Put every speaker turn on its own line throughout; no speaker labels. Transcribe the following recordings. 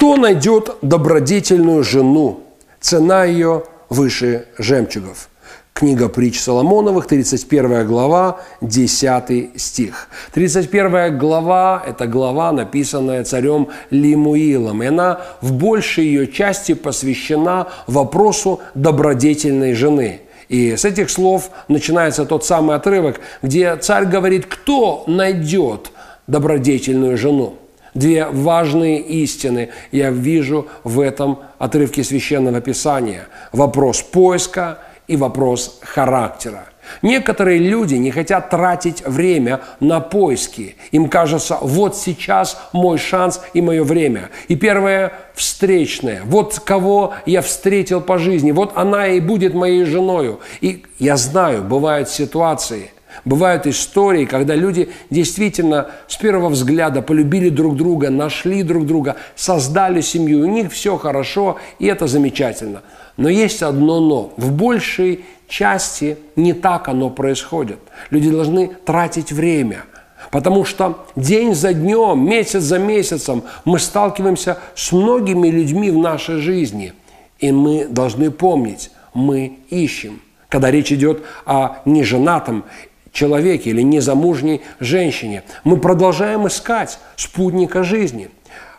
Кто найдет добродетельную жену? Цена ее выше жемчугов. Книга притч Соломоновых, 31 глава, 10 стих. 31 глава – это глава, написанная царем Лимуилом, и она в большей ее части посвящена вопросу добродетельной жены. И с этих слов начинается тот самый отрывок, где царь говорит, кто найдет добродетельную жену. Две важные истины я вижу в этом отрывке священного писания. Вопрос поиска и вопрос характера. Некоторые люди не хотят тратить время на поиски. Им кажется, вот сейчас мой шанс и мое время. И первое – встречное. Вот кого я встретил по жизни, вот она и будет моей женою. И я знаю, бывают ситуации – Бывают истории, когда люди действительно с первого взгляда полюбили друг друга, нашли друг друга, создали семью, у них все хорошо, и это замечательно. Но есть одно но. В большей части не так оно происходит. Люди должны тратить время – Потому что день за днем, месяц за месяцем мы сталкиваемся с многими людьми в нашей жизни. И мы должны помнить, мы ищем. Когда речь идет о неженатом человеке или незамужней женщине. Мы продолжаем искать спутника жизни.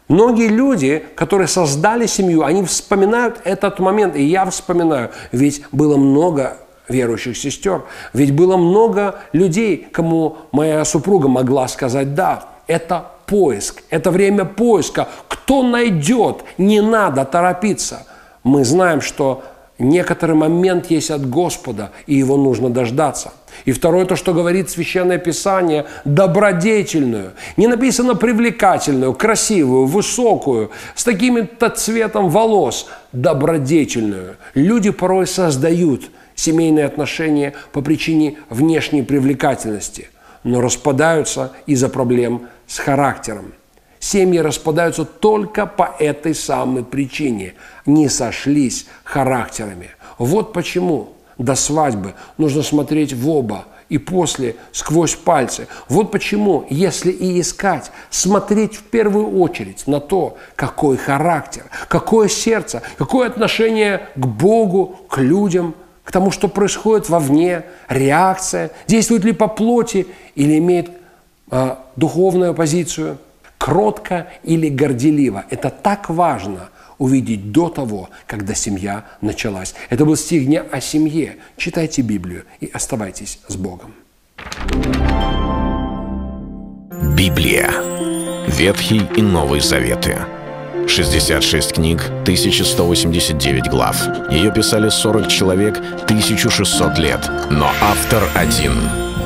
Многие люди, которые создали семью, они вспоминают этот момент, и я вспоминаю, ведь было много верующих сестер, ведь было много людей, кому моя супруга могла сказать «да». Это поиск, это время поиска. Кто найдет, не надо торопиться. Мы знаем, что некоторый момент есть от Господа, и его нужно дождаться. И второе, то, что говорит Священное Писание, добродетельную. Не написано привлекательную, красивую, высокую, с таким-то цветом волос, добродетельную. Люди порой создают семейные отношения по причине внешней привлекательности, но распадаются из-за проблем с характером. Семьи распадаются только по этой самой причине. Не сошлись характерами. Вот почему до свадьбы нужно смотреть в оба и после сквозь пальцы. Вот почему, если и искать, смотреть в первую очередь на то, какой характер, какое сердце, какое отношение к Богу, к людям, к тому, что происходит вовне, реакция, действует ли по плоти или имеет э, духовную позицию – кротко или горделиво. Это так важно увидеть до того, когда семья началась. Это был стих дня о семье. Читайте Библию и оставайтесь с Богом.
Библия. Ветхий и Новый Заветы. 66 книг, 1189 глав. Ее писали 40 человек, 1600 лет. Но автор один